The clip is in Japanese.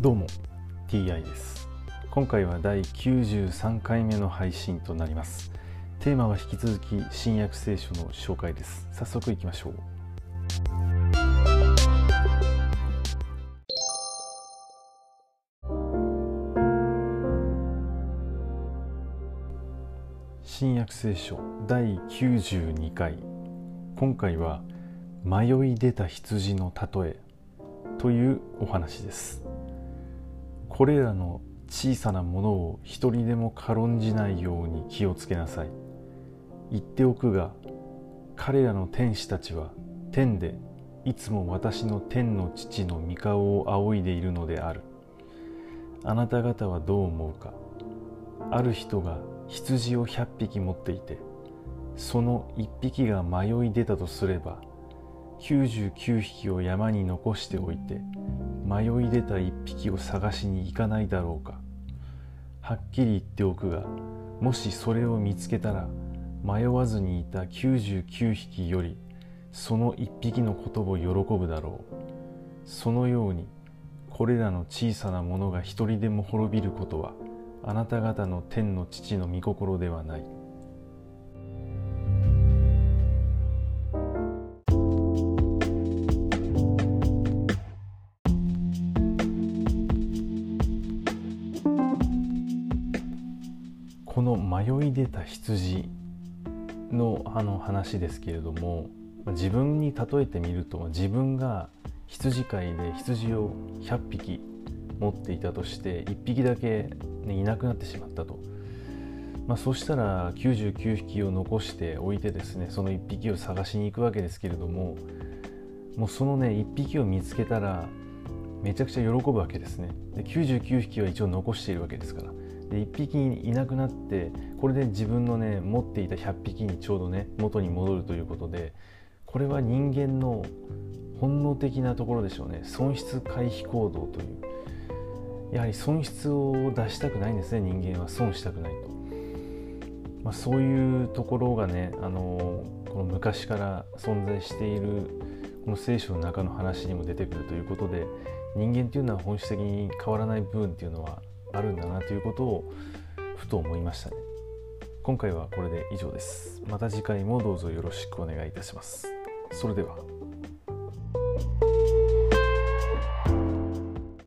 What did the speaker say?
どうも TI です。今回は第93回目の配信となります。テーマは引き続き新約聖書の紹介です。早速いきましょう。新約聖書第92回。今回は迷い出た羊の例えというお話です。これらの小さなものを一人でも軽んじないように気をつけなさい。言っておくが彼らの天使たちは天でいつも私の天の父の御顔を仰いでいるのである。あなた方はどう思うか。ある人が羊を100匹持っていてその1匹が迷い出たとすれば99匹を山に残しておいて迷い出た1匹を探しに行かないだろうか。はっきり言っておくがもしそれを見つけたら迷わずにいた99匹よりその1匹のことを喜ぶだろう。そのようにこれらの小さなものが一人でも滅びることはあなた方の天の父の御心ではない。この迷い出た羊のあの話ですけれども自分に例えてみると自分が羊飼いで羊を100匹持っていたとして1匹だけ、ね、いなくなってしまったと、まあ、そしたら99匹を残しておいてですねその1匹を探しに行くわけですけれどももうそのね1匹を見つけたらめちゃくちゃ喜ぶわけですね。で99匹は一応残しているわけですから。で1匹いなくなってこれで自分のね持っていた100匹にちょうどね元に戻るということでこれは人間の本能的なところでしょうね。損失回避行動という。やはり損失を出したくないんですね人間は損したくないと、まあ、そういうところがねあのこの昔から存在しているこの聖書の中の話にも出てくるということで人間というのは本質的に変わらない部分っていうのはあるんだなということをふと思いましたね。今回はこれで以上です。また次回もどうぞよろしくお願いいたします。それでは。